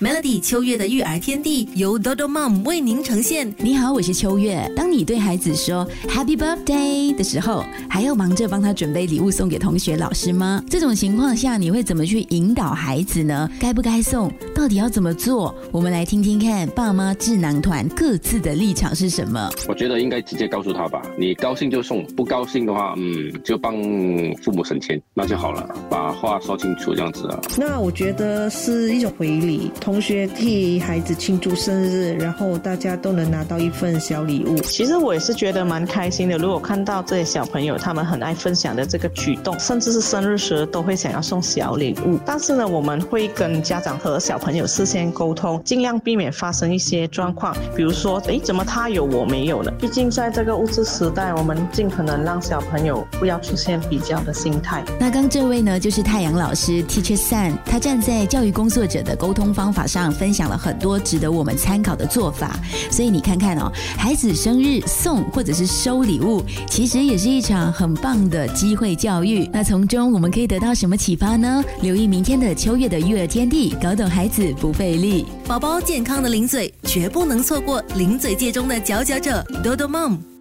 Melody 秋月的育儿天地由 Dodo Mom 为您呈现。你好，我是秋月。当你对孩子说 Happy Birthday 的时候，还要忙着帮他准备礼物送给同学、老师吗？这种情况下，你会怎么去引导孩子呢？该不该送？到底要怎么做？我们来听听看，爸妈智囊团各自的立场是什么？我觉得应该直接告诉他吧，你高兴就送，不高兴的话，嗯，就帮父母省钱，那就好了，把话说清楚，这样子啊。那我觉得是一种回礼。同学替孩子庆祝生日，然后大家都能拿到一份小礼物。其实我也是觉得蛮开心的。如果看到这些小朋友他们很爱分享的这个举动，甚至是生日时都会想要送小礼物。但是呢，我们会跟家长和小朋友事先沟通，尽量避免发生一些状况，比如说，哎，怎么他有我没有呢？毕竟在这个物质时代，我们尽可能让小朋友不要出现比较的心态。那刚这位呢，就是太阳老师 Teacher Sun，他站在教育工作者的沟通方。法上分享了很多值得我们参考的做法，所以你看看哦，孩子生日送或者是收礼物，其实也是一场很棒的机会教育。那从中我们可以得到什么启发呢？留意明天的秋月的育儿天地，搞懂孩子不费力，宝宝健康的零嘴绝不能错过零嘴界中的佼佼者，多多妈。